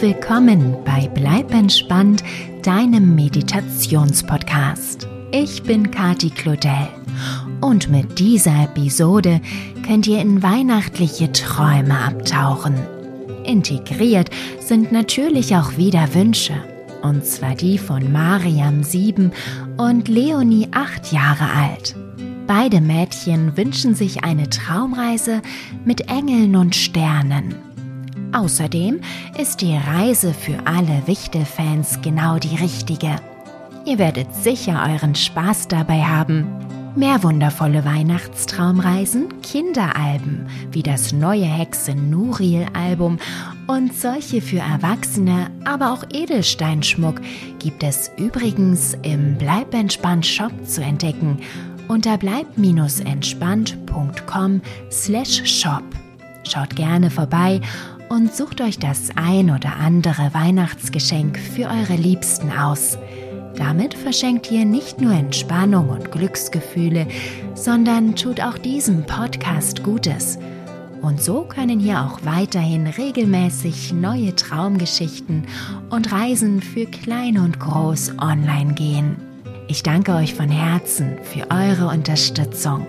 willkommen bei Bleib entspannt, deinem Meditationspodcast. Ich bin Kati Claudel und mit dieser Episode könnt ihr in weihnachtliche Träume abtauchen. Integriert sind natürlich auch wieder Wünsche, und zwar die von Mariam 7 und Leonie 8 Jahre alt. Beide Mädchen wünschen sich eine Traumreise mit Engeln und Sternen. Außerdem ist die Reise für alle Wichtelfans genau die richtige. Ihr werdet sicher euren Spaß dabei haben. Mehr wundervolle Weihnachtstraumreisen, Kinderalben wie das neue Hexe Nuriel Album und solche für Erwachsene, aber auch Edelsteinschmuck gibt es übrigens im Bleib entspannt Shop zu entdecken unter bleib-entspannt.com slash shop. Schaut gerne vorbei und sucht euch das ein oder andere Weihnachtsgeschenk für eure Liebsten aus. Damit verschenkt ihr nicht nur Entspannung und Glücksgefühle, sondern tut auch diesem Podcast Gutes. Und so können hier auch weiterhin regelmäßig neue Traumgeschichten und Reisen für klein und groß online gehen. Ich danke euch von Herzen für eure Unterstützung.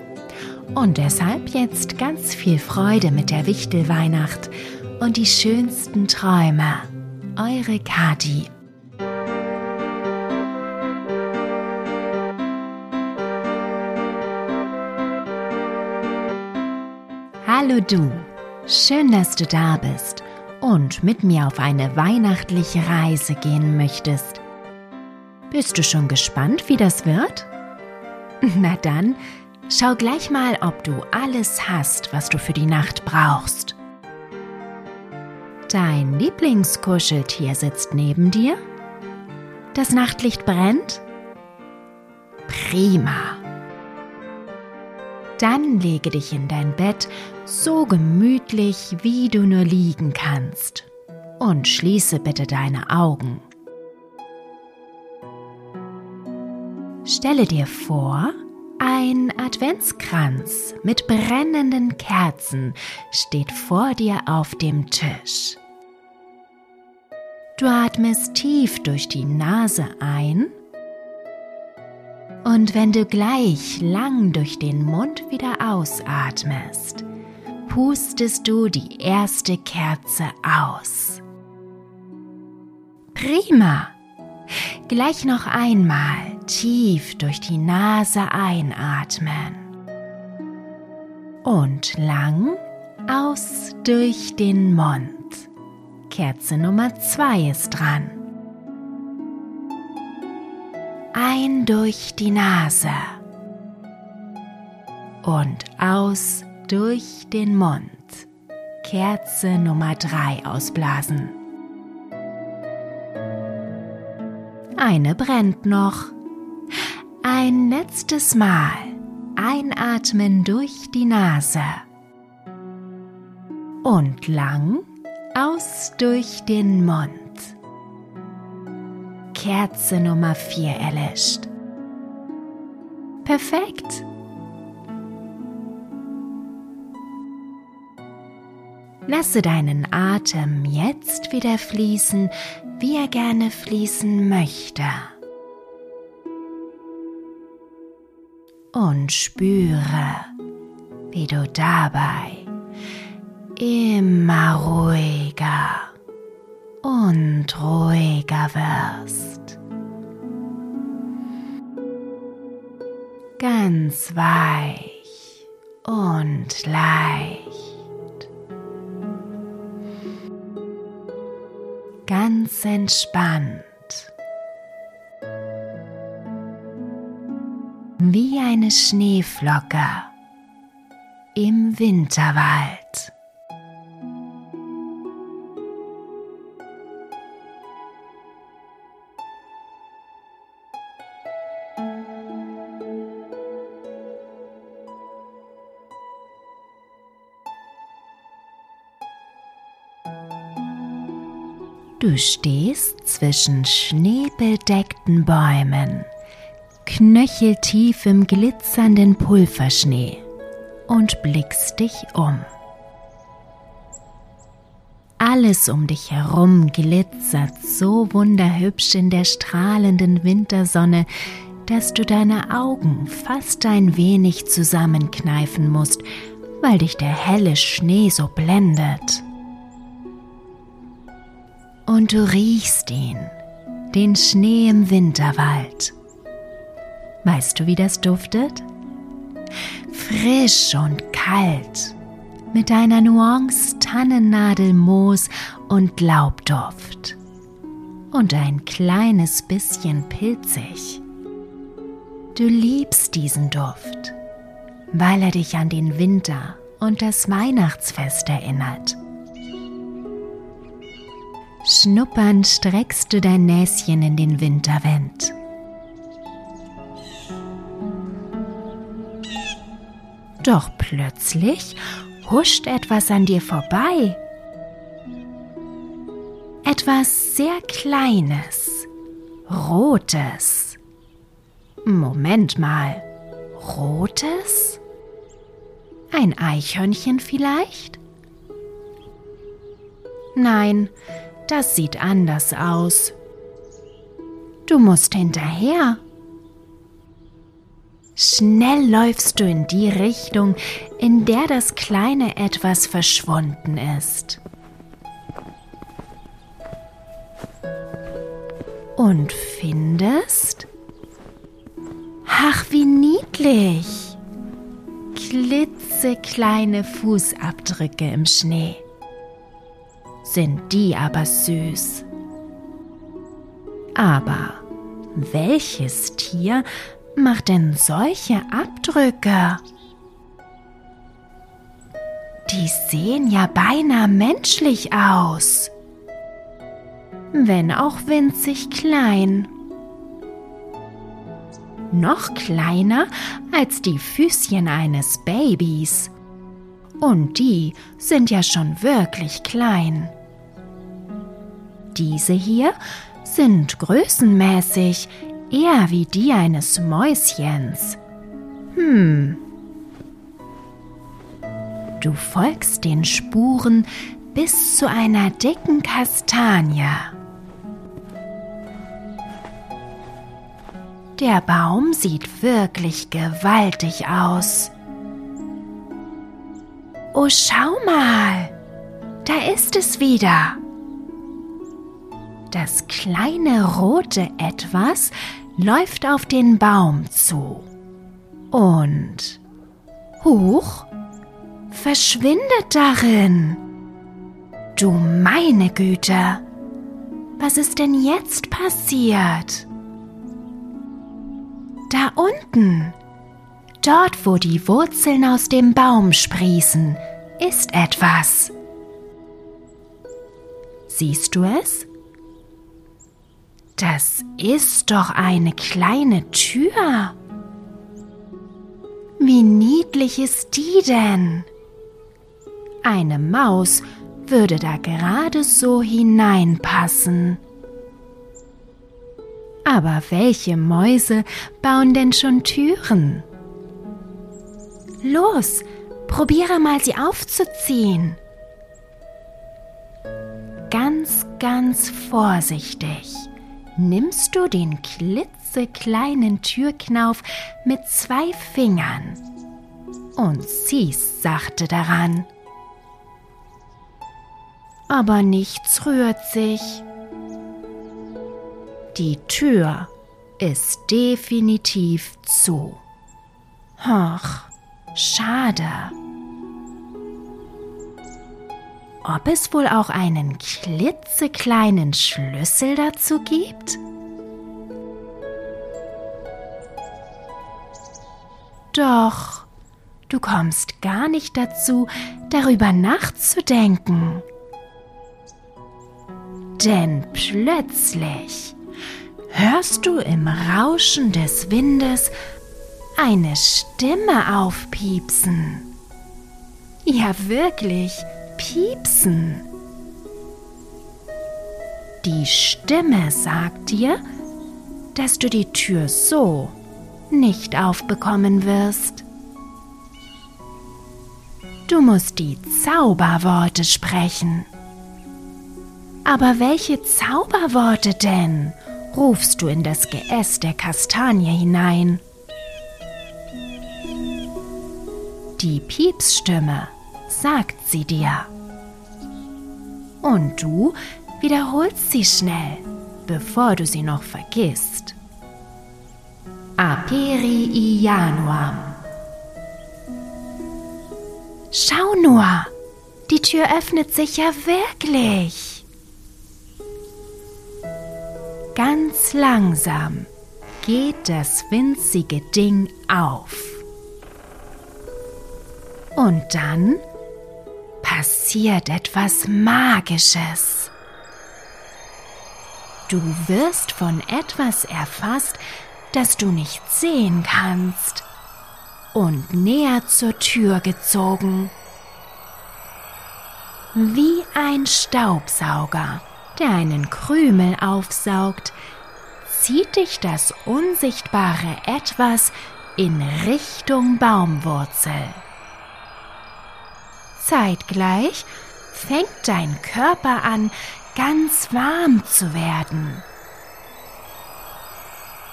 Und deshalb jetzt ganz viel Freude mit der Wichtelweihnacht und die schönsten Träume. Eure Kati. Hallo du, schön, dass du da bist und mit mir auf eine weihnachtliche Reise gehen möchtest. Bist du schon gespannt, wie das wird? Na dann, schau gleich mal, ob du alles hast, was du für die Nacht brauchst. Dein Lieblingskuscheltier sitzt neben dir? Das Nachtlicht brennt? Prima. Dann lege dich in dein Bett so gemütlich, wie du nur liegen kannst. Und schließe bitte deine Augen. Stelle dir vor, ein Adventskranz mit brennenden Kerzen steht vor dir auf dem Tisch. Du atmest tief durch die Nase ein und wenn du gleich lang durch den Mund wieder ausatmest, pustest du die erste Kerze aus. Prima! Gleich noch einmal tief durch die Nase einatmen. Und lang aus durch den Mund. Kerze Nummer 2 ist dran. Ein durch die Nase. Und aus durch den Mund. Kerze Nummer 3 ausblasen. Eine brennt noch. Ein letztes Mal einatmen durch die Nase und lang aus durch den Mund. Kerze Nummer 4 erlischt. Perfekt. Lasse deinen Atem jetzt wieder fließen, wie er gerne fließen möchte. Und spüre, wie du dabei immer ruhiger und ruhiger wirst. Ganz weich und leicht. ganz entspannt. Wie eine Schneeflocke im Winterwald. Du stehst zwischen schneebedeckten Bäumen, knöcheltief im glitzernden Pulverschnee und blickst dich um. alles um dich herum glitzert so wunderhübsch in der strahlenden Wintersonne, dass du deine Augen fast ein wenig zusammenkneifen musst, weil dich der helle Schnee so blendet. Und du riechst ihn, den Schnee im Winterwald. Weißt du, wie das duftet? Frisch und kalt mit einer Nuance Tannennadelmoos und Laubduft und ein kleines bisschen pilzig. Du liebst diesen Duft, weil er dich an den Winter und das Weihnachtsfest erinnert. Schnuppernd streckst du dein Näschen in den Winterwind. Doch plötzlich huscht etwas an dir vorbei. Etwas sehr Kleines, Rotes. Moment mal, Rotes? Ein Eichhörnchen vielleicht? Nein, das sieht anders aus. Du musst hinterher. Schnell läufst du in die Richtung, in der das kleine etwas verschwunden ist. Und findest? Ach, wie niedlich! Klitzekleine Fußabdrücke im Schnee. Sind die aber süß. Aber welches Tier macht denn solche Abdrücke? Die sehen ja beinahe menschlich aus, wenn auch winzig klein. Noch kleiner als die Füßchen eines Babys. Und die sind ja schon wirklich klein. Diese hier sind größenmäßig eher wie die eines Mäuschens. Hm. Du folgst den Spuren bis zu einer dicken Kastanie. Der Baum sieht wirklich gewaltig aus. Oh, schau mal, da ist es wieder. Das kleine rote Etwas läuft auf den Baum zu und huch, verschwindet darin. Du meine Güte, was ist denn jetzt passiert? Da unten, dort wo die Wurzeln aus dem Baum sprießen, ist etwas. Siehst du es? Das ist doch eine kleine Tür. Wie niedlich ist die denn? Eine Maus würde da gerade so hineinpassen. Aber welche Mäuse bauen denn schon Türen? Los, probiere mal sie aufzuziehen. Ganz, ganz vorsichtig nimmst du den klitzekleinen Türknauf mit zwei Fingern und ziehst sachte daran. Aber nichts rührt sich. Die Tür ist definitiv zu. Ach, schade ob es wohl auch einen klitzekleinen Schlüssel dazu gibt? Doch, du kommst gar nicht dazu, darüber nachzudenken. Denn plötzlich hörst du im Rauschen des Windes eine Stimme aufpiepsen. Ja, wirklich, piepsen. Die Stimme sagt dir, dass du die Tür so nicht aufbekommen wirst. Du musst die Zauberworte sprechen. Aber welche Zauberworte denn? rufst du in das Geäst der Kastanie hinein. Die Piepsstimme sagt sie dir. Und du wiederholst sie schnell, bevor du sie noch vergisst. Aperi Ianuam. Schau nur, die Tür öffnet sich ja wirklich. Ganz langsam geht das winzige Ding auf. Und dann passiert etwas Magisches. Du wirst von etwas erfasst, das du nicht sehen kannst, und näher zur Tür gezogen. Wie ein Staubsauger, der einen Krümel aufsaugt, zieht dich das unsichtbare Etwas in Richtung Baumwurzel. Zeitgleich fängt dein Körper an, ganz warm zu werden.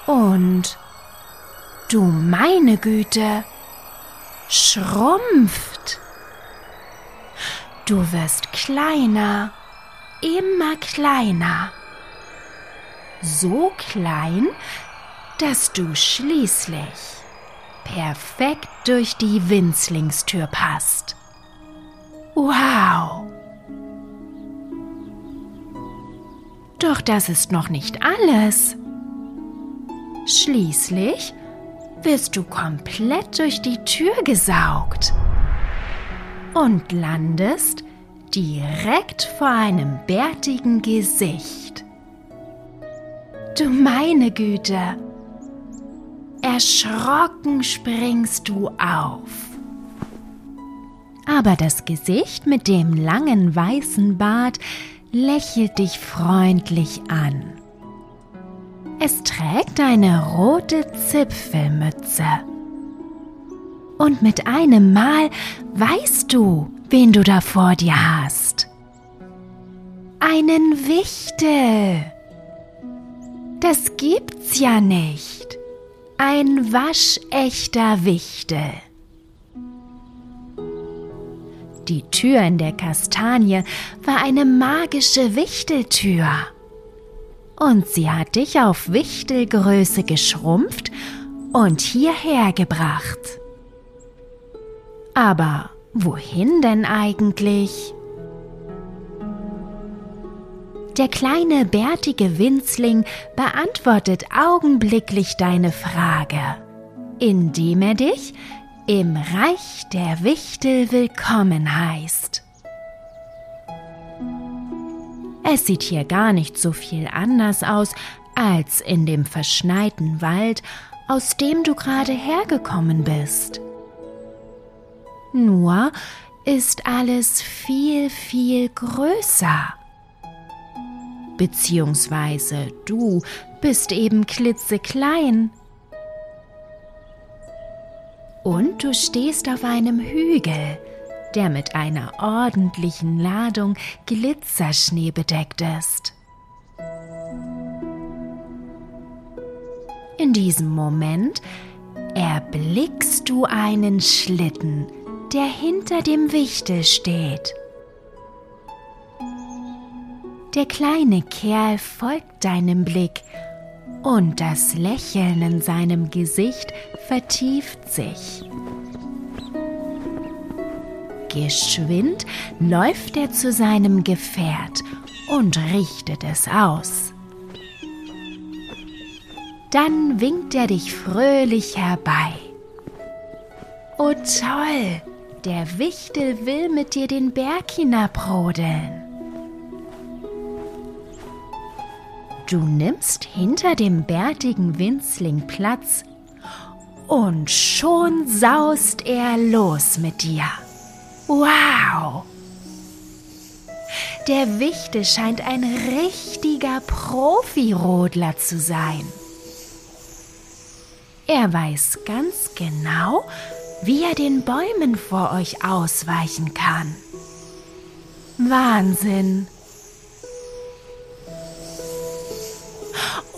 Und du meine Güte, schrumpft. Du wirst kleiner, immer kleiner. So klein, dass du schließlich perfekt durch die Winzlingstür passt. Wow! Doch das ist noch nicht alles. Schließlich wirst du komplett durch die Tür gesaugt und landest direkt vor einem bärtigen Gesicht. Du meine Güte! Erschrocken springst du auf aber das Gesicht mit dem langen weißen Bart lächelt dich freundlich an. Es trägt eine rote Zipfelmütze. Und mit einem Mal weißt du, wen du da vor dir hast. Einen Wichtel. Das gibt's ja nicht. Ein waschechter Wichtel. Die Tür in der Kastanie war eine magische Wichteltür. Und sie hat dich auf Wichtelgröße geschrumpft und hierher gebracht. Aber wohin denn eigentlich? Der kleine bärtige Winzling beantwortet augenblicklich deine Frage, indem er dich im Reich der Wichtel willkommen heißt. Es sieht hier gar nicht so viel anders aus als in dem verschneiten Wald, aus dem du gerade hergekommen bist. Nur ist alles viel, viel größer. Beziehungsweise du bist eben klitzeklein. Und du stehst auf einem Hügel, der mit einer ordentlichen Ladung Glitzerschnee bedeckt ist. In diesem Moment erblickst du einen Schlitten, der hinter dem Wichtel steht. Der kleine Kerl folgt deinem Blick und das Lächeln in seinem Gesicht vertieft sich. Geschwind läuft er zu seinem Gefährt und richtet es aus. Dann winkt er dich fröhlich herbei. Oh toll, der Wichtel will mit dir den Berg hinabrodeln. Du nimmst hinter dem bärtigen Winzling Platz und schon saust er los mit dir. Wow! Der Wichte scheint ein richtiger Profirodler zu sein. Er weiß ganz genau, wie er den Bäumen vor euch ausweichen kann. Wahnsinn!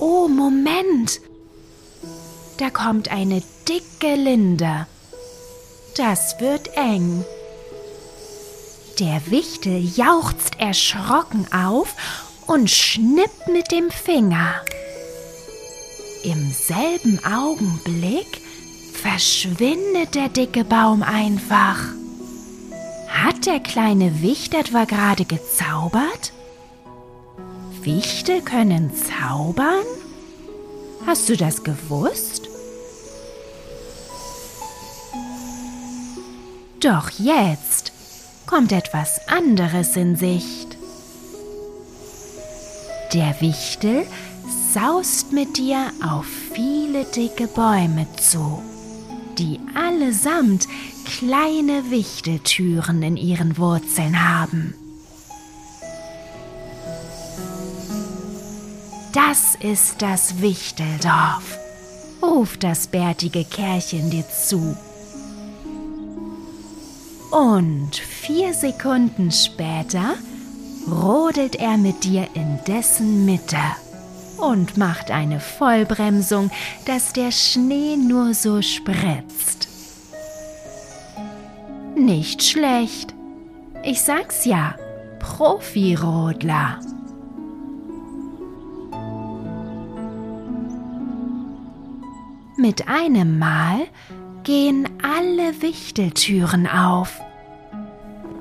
Oh, Moment! Da kommt eine dicke Linde. Das wird eng. Der Wichtel jauchzt erschrocken auf und schnippt mit dem Finger. Im selben Augenblick verschwindet der dicke Baum einfach. Hat der kleine Wicht etwa gerade gezaubert? Wichte können zaubern? Hast du das gewusst? Doch jetzt kommt etwas anderes in Sicht. Der Wichtel saust mit dir auf viele dicke Bäume zu, die allesamt kleine Wichteltüren in ihren Wurzeln haben. Das ist das Wichteldorf, ruft das bärtige Kerlchen dir zu. Und vier Sekunden später rodelt er mit dir in dessen Mitte und macht eine Vollbremsung, dass der Schnee nur so spritzt. Nicht schlecht. Ich sag's ja, Profirodler. Mit einem Mal gehen alle Wichteltüren auf.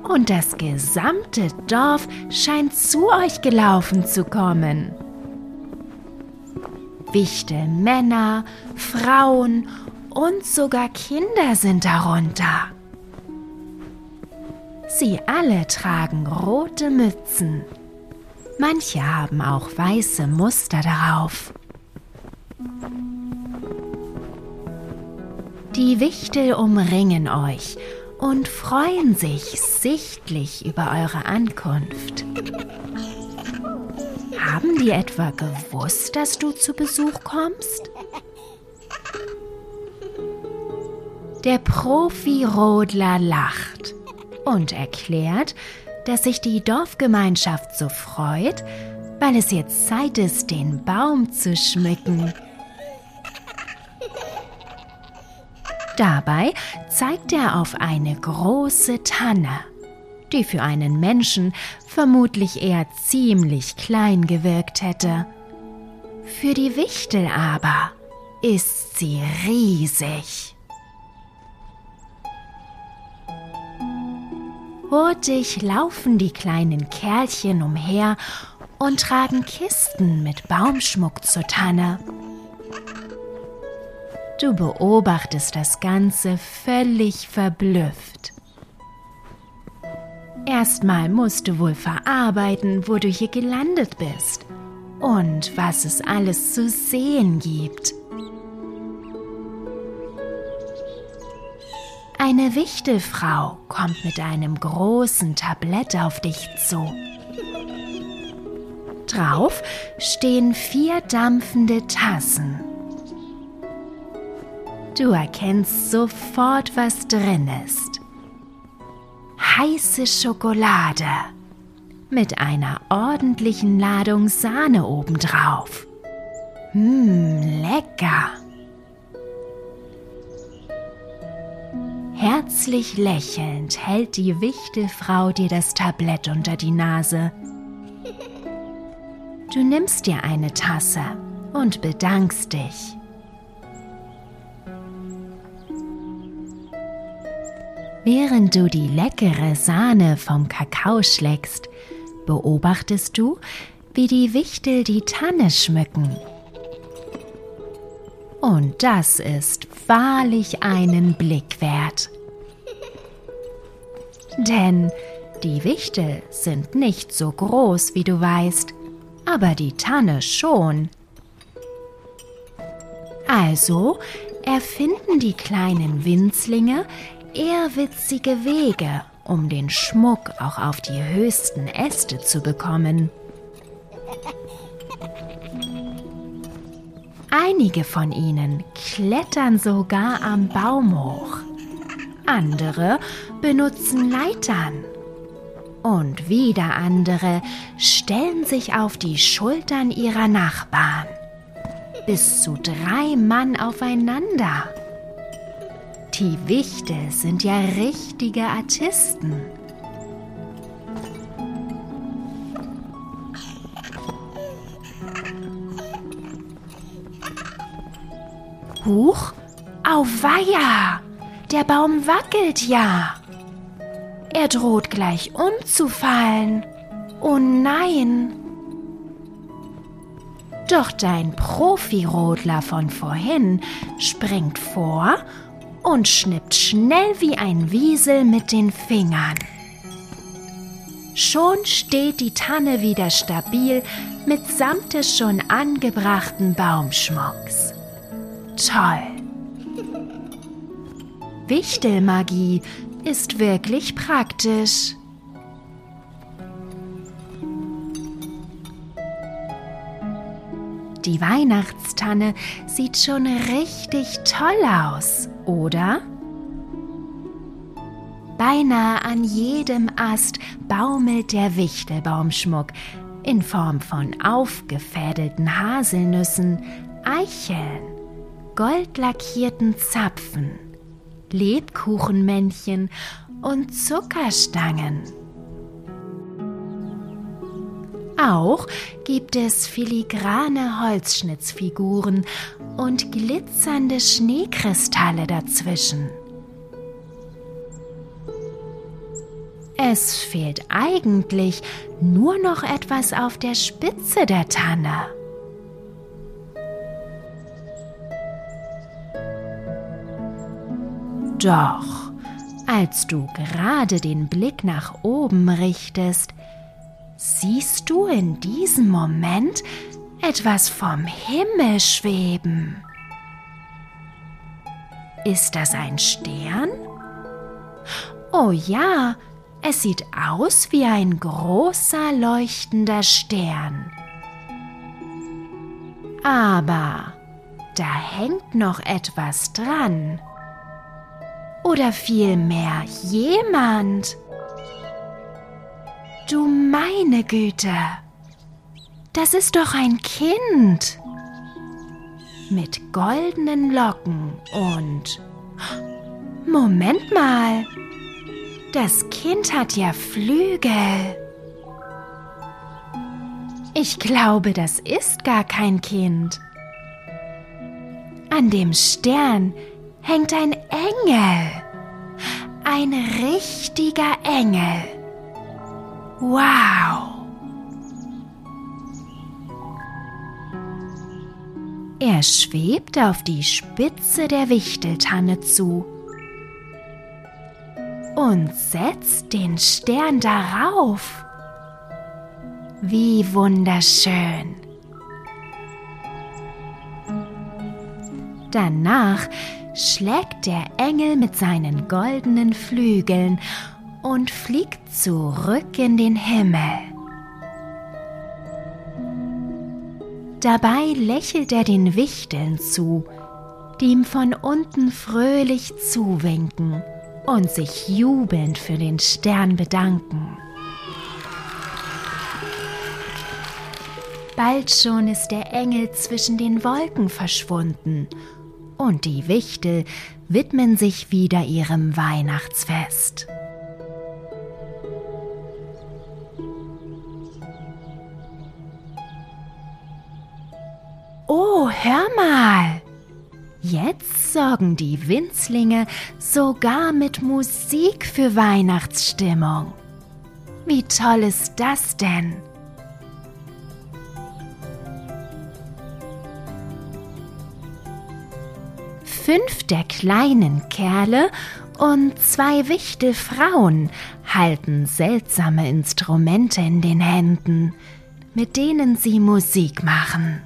Und das gesamte Dorf scheint zu euch gelaufen zu kommen. Wichtelmänner, Frauen und sogar Kinder sind darunter. Sie alle tragen rote Mützen. Manche haben auch weiße Muster darauf. Die Wichtel umringen euch und freuen sich sichtlich über eure Ankunft. Haben die etwa gewusst, dass du zu Besuch kommst? Der Profi-Rodler lacht und erklärt, dass sich die Dorfgemeinschaft so freut, weil es jetzt Zeit ist, den Baum zu schmücken. Dabei zeigt er auf eine große Tanne, die für einen Menschen vermutlich eher ziemlich klein gewirkt hätte. Für die Wichtel aber ist sie riesig. Hurtig laufen die kleinen Kerlchen umher und tragen Kisten mit Baumschmuck zur Tanne. Du beobachtest das Ganze völlig verblüfft. Erstmal musst du wohl verarbeiten, wo du hier gelandet bist und was es alles zu sehen gibt. Eine Wichtelfrau kommt mit einem großen Tablett auf dich zu. Drauf stehen vier dampfende Tassen Du erkennst sofort, was drin ist. Heiße Schokolade mit einer ordentlichen Ladung Sahne obendrauf. Mmm, lecker. Herzlich lächelnd hält die Wichtelfrau dir das Tablett unter die Nase. Du nimmst dir eine Tasse und bedankst dich. Während du die leckere Sahne vom Kakao schlägst, beobachtest du, wie die Wichtel die Tanne schmücken. Und das ist wahrlich einen Blick wert. Denn die Wichtel sind nicht so groß, wie du weißt, aber die Tanne schon. Also erfinden die kleinen Winzlinge ehrwitzige Wege, um den Schmuck auch auf die höchsten Äste zu bekommen. Einige von ihnen klettern sogar am Baum hoch. Andere benutzen Leitern. Und wieder andere stellen sich auf die Schultern ihrer Nachbarn bis zu drei Mann aufeinander. Die Wichtel sind ja richtige Artisten. Huch, auweia, der Baum wackelt ja. Er droht gleich umzufallen. Oh nein! Doch dein Profirodler von vorhin springt vor und schnippt schnell wie ein Wiesel mit den Fingern. Schon steht die Tanne wieder stabil mitsamt des schon angebrachten Baumschmucks. Toll! Wichtelmagie ist wirklich praktisch. Die Weihnachtstanne sieht schon richtig toll aus, oder? Beinahe an jedem Ast baumelt der Wichtelbaumschmuck in Form von aufgefädelten Haselnüssen, Eicheln, goldlackierten Zapfen, Lebkuchenmännchen und Zuckerstangen. Auch gibt es filigrane Holzschnitzfiguren und glitzernde Schneekristalle dazwischen. Es fehlt eigentlich nur noch etwas auf der Spitze der Tanne. Doch, als du gerade den Blick nach oben richtest, siehst du in diesem Moment etwas vom Himmel schweben. Ist das ein Stern? Oh ja, es sieht aus wie ein großer leuchtender Stern. Aber da hängt noch etwas dran. Oder vielmehr jemand. Du meine Güte, das ist doch ein Kind. Mit goldenen Locken und... Moment mal, das Kind hat ja Flügel. Ich glaube, das ist gar kein Kind. An dem Stern hängt ein Engel. Ein richtiger Engel. Wow! Er schwebt auf die Spitze der Wichteltanne zu und setzt den Stern darauf. Wie wunderschön! Danach schlägt der Engel mit seinen goldenen Flügeln und fliegt zurück in den Himmel. Dabei lächelt er den Wichteln zu, die ihm von unten fröhlich zuwinken und sich jubelnd für den Stern bedanken. Bald schon ist der Engel zwischen den Wolken verschwunden und die Wichtel widmen sich wieder ihrem Weihnachtsfest. Hör mal! Jetzt sorgen die Winzlinge sogar mit Musik für Weihnachtsstimmung. Wie toll ist das denn? Fünf der kleinen Kerle und zwei Wichtelfrauen halten seltsame Instrumente in den Händen, mit denen sie Musik machen.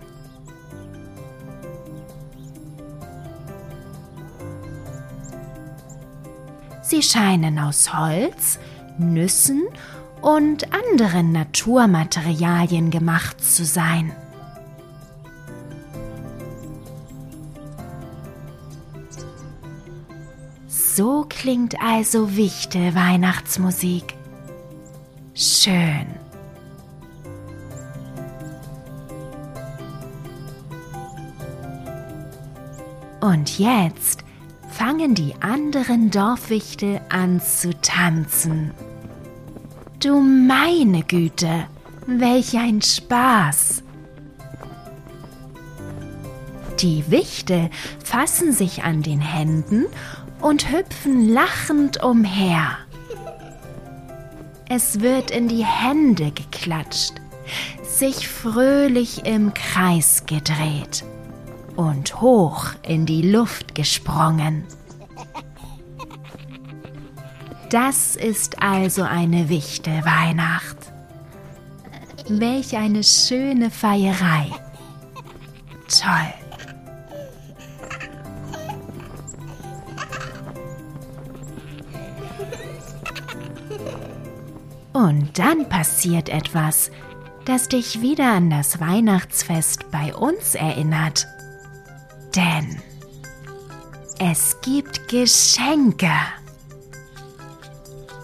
Sie scheinen aus Holz, Nüssen und anderen Naturmaterialien gemacht zu sein. So klingt also Wichtel Weihnachtsmusik. Schön. Und jetzt fangen die anderen Dorfwichtel an zu tanzen. Du meine Güte, welch ein Spaß! Die Wichtel fassen sich an den Händen und hüpfen lachend umher. Es wird in die Hände geklatscht, sich fröhlich im Kreis gedreht und hoch in die Luft gesprungen. Das ist also eine Wichtelweihnacht. Welch eine schöne Feierei. Toll. Und dann passiert etwas, das dich wieder an das Weihnachtsfest bei uns erinnert. Denn es gibt Geschenke.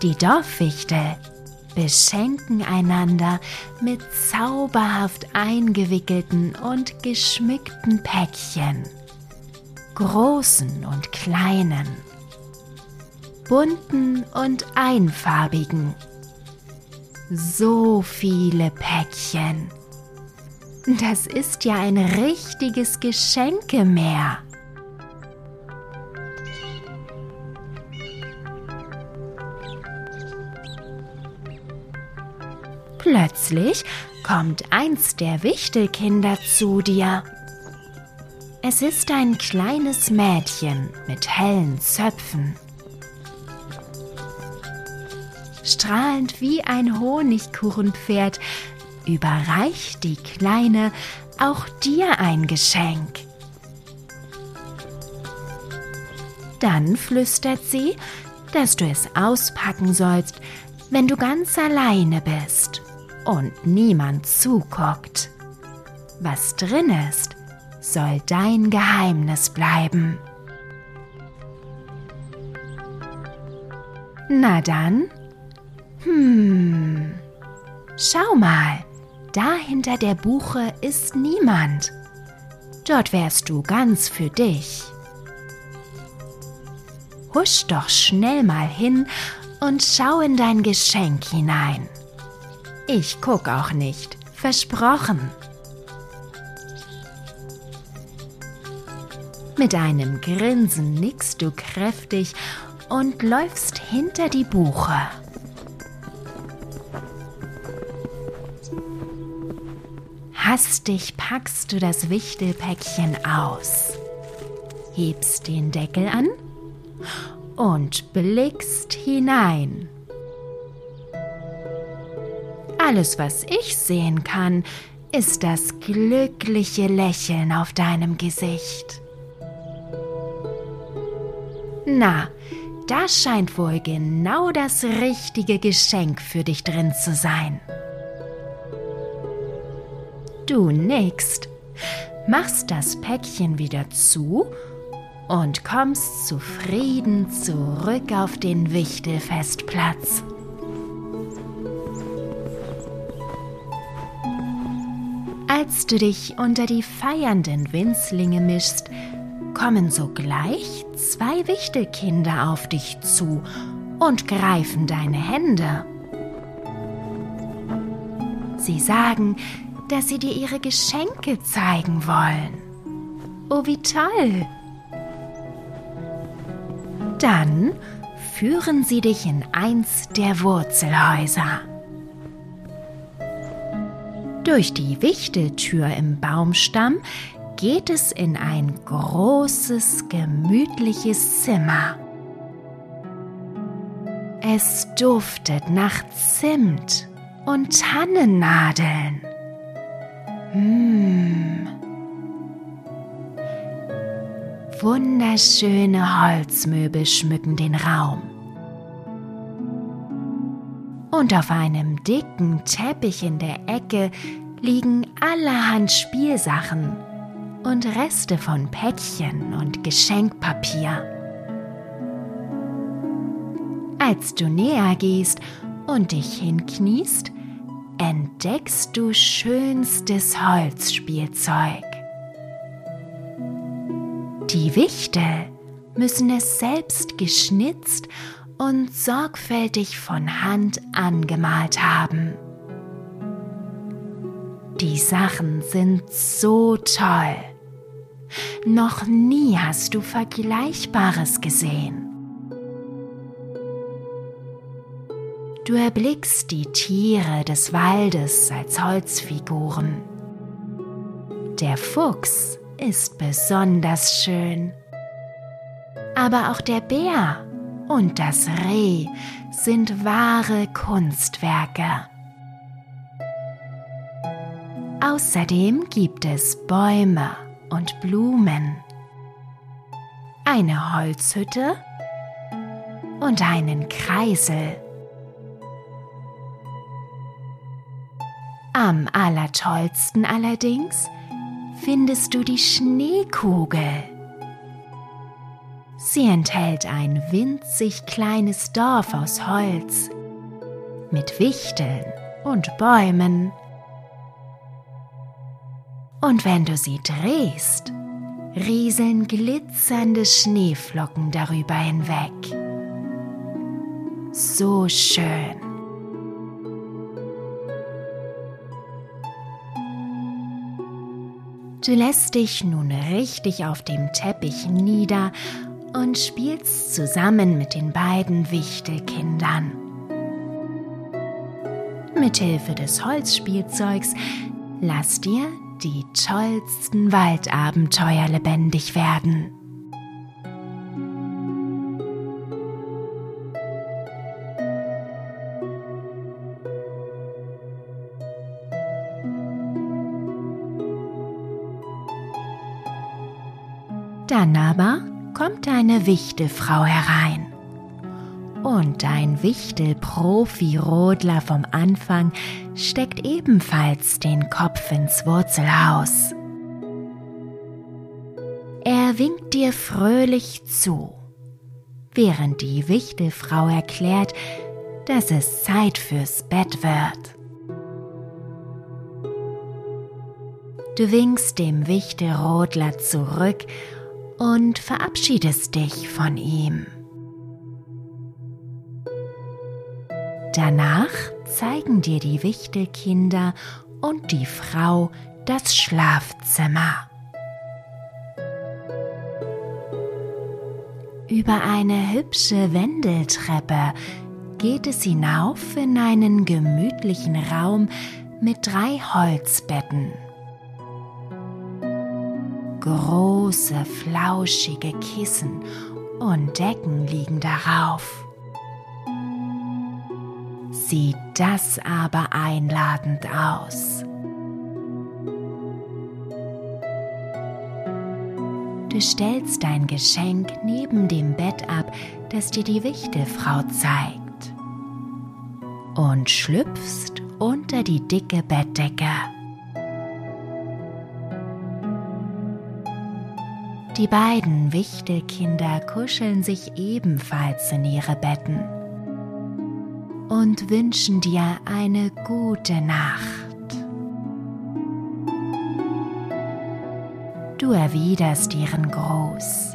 Die Dorfwichtel beschenken einander mit zauberhaft eingewickelten und geschmückten Päckchen, großen und kleinen, bunten und einfarbigen so viele Päckchen. Das ist ja ein richtiges Geschenkemeer. Plötzlich kommt eins der Wichtelkinder zu dir. Es ist ein kleines Mädchen mit hellen Zöpfen strahlend wie ein Honigkuchenpferd, überreicht die Kleine auch dir ein Geschenk. Dann flüstert sie, dass du es auspacken sollst, wenn du ganz alleine bist und niemand zuguckt. Was drin ist, soll dein Geheimnis bleiben. Na dann, hm, schau mal, da hinter der Buche ist niemand. Dort wärst du ganz für dich. Husch doch schnell mal hin und schau in dein Geschenk hinein. Ich guck auch nicht, versprochen. Mit einem Grinsen nickst du kräftig und läufst hinter die Buche. Hastig packst du das Wichtelpäckchen aus, hebst den Deckel an und blickst hinein. Alles, was ich sehen kann, ist das glückliche Lächeln auf deinem Gesicht. Na, da scheint wohl genau das richtige Geschenk für dich drin zu sein. Du nickst, machst das Päckchen wieder zu und kommst zufrieden zurück auf den Wichtelfestplatz. Als du dich unter die feiernden Winzlinge mischst, kommen sogleich zwei Wichtelkinder auf dich zu und greifen deine Hände. Sie sagen, dass sie dir ihre Geschenke zeigen wollen. Oh, wie toll! Dann führen sie dich in eins der Wurzelhäuser. Durch die Wichteltür im Baumstamm geht es in ein großes, gemütliches Zimmer. Es duftet nach Zimt und Tannennadeln. Mmh. Wunderschöne Holzmöbel schmücken den Raum. Und auf einem dicken Teppich in der Ecke liegen allerhand Spielsachen und Reste von Päckchen und Geschenkpapier. Als du näher gehst und dich hinkniest, entdeckst du schönstes Holzspielzeug. Die Wichtel müssen es selbst geschnitzt und sorgfältig von Hand angemalt haben. Die Sachen sind so toll. Noch nie hast du Vergleichbares gesehen. Du erblickst die Tiere des Waldes als Holzfiguren. Der Fuchs ist besonders schön. Aber auch der Bär und das Reh sind wahre Kunstwerke. Außerdem gibt es Bäume und Blumen, eine Holzhütte und einen Kreisel. Am allertollsten allerdings findest du die Schneekugel. Sie enthält ein winzig kleines Dorf aus Holz mit Wichteln und Bäumen. Und wenn du sie drehst, rieseln glitzernde Schneeflocken darüber hinweg. So schön. Du lässt dich nun richtig auf dem Teppich nieder und spielst zusammen mit den beiden Wichtelkindern. Mithilfe des Holzspielzeugs lass dir die tollsten Waldabenteuer lebendig werden. Dann aber kommt eine Wichtelfrau herein. Und ein Wichtel-Profi-Rodler vom Anfang steckt ebenfalls den Kopf ins Wurzelhaus. Er winkt dir fröhlich zu, während die Wichtelfrau erklärt, dass es Zeit fürs Bett wird. Du winkst dem Wichtelrodler zurück und verabschiedest dich von ihm. Danach zeigen dir die Wichtelkinder und die Frau das Schlafzimmer. Über eine hübsche Wendeltreppe geht es hinauf in einen gemütlichen Raum mit drei Holzbetten. Große, flauschige Kissen und Decken liegen darauf. Sieht das aber einladend aus. Du stellst dein Geschenk neben dem Bett ab, das dir die Wichtelfrau zeigt, und schlüpfst unter die dicke Bettdecke. Die beiden Wichtelkinder kuscheln sich ebenfalls in ihre Betten und wünschen dir eine gute Nacht. Du erwiderst ihren Gruß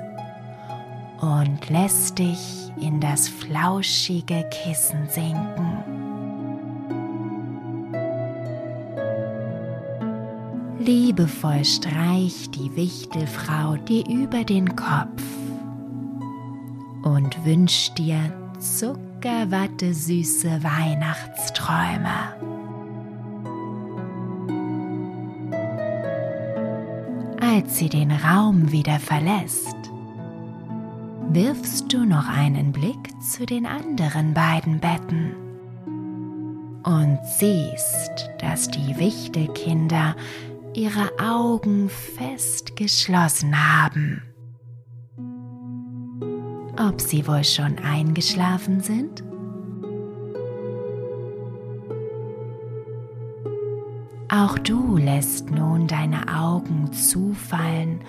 und lässt dich in das flauschige Kissen sinken. Liebevoll streicht die Wichtelfrau dir über den Kopf und wünscht dir zuckerwatte süße Weihnachtsträume. Als sie den Raum wieder verlässt, wirfst du noch einen Blick zu den anderen beiden Betten und siehst, dass die Wichtelkinder ihre Augen fest geschlossen haben. Ob sie wohl schon eingeschlafen sind? Auch du lässt nun deine Augen zufallen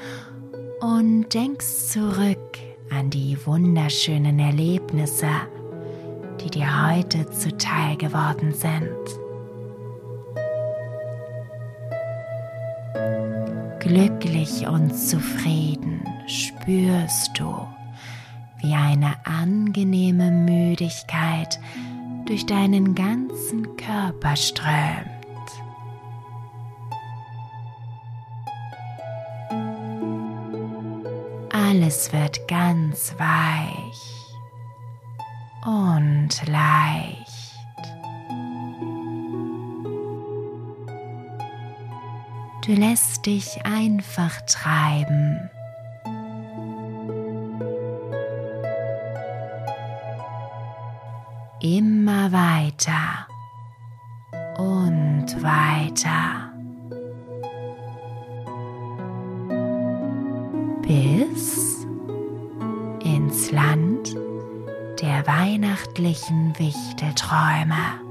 und denkst zurück an die wunderschönen Erlebnisse, die dir heute zuteil geworden sind. Glücklich und zufrieden spürst du, wie eine angenehme Müdigkeit durch deinen ganzen Körper strömt. Alles wird ganz weich und leicht. Du lässt dich einfach treiben. Immer weiter und weiter. Bis ins Land der weihnachtlichen Wichtelträume.